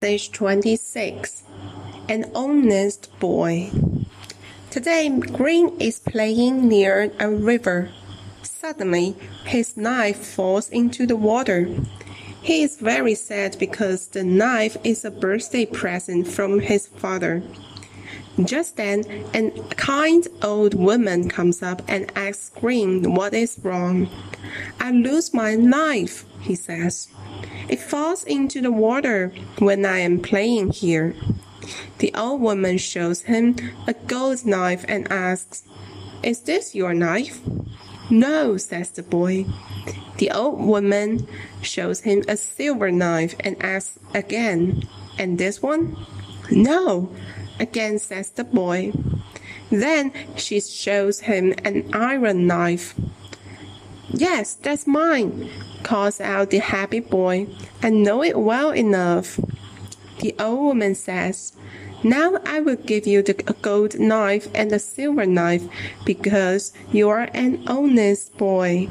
Page 26 An Honest Boy. Today, Green is playing near a river. Suddenly, his knife falls into the water. He is very sad because the knife is a birthday present from his father. Just then, a kind old woman comes up and asks Green what is wrong. I lose my knife, he says. It falls into the water when I am playing here. The old woman shows him a gold knife and asks, Is this your knife? No, says the boy. The old woman shows him a silver knife and asks again, And this one? No, again says the boy. Then she shows him an iron knife. Yes, that's mine, calls out the happy boy. I know it well enough. The old woman says, Now I will give you the gold knife and the silver knife because you are an honest boy.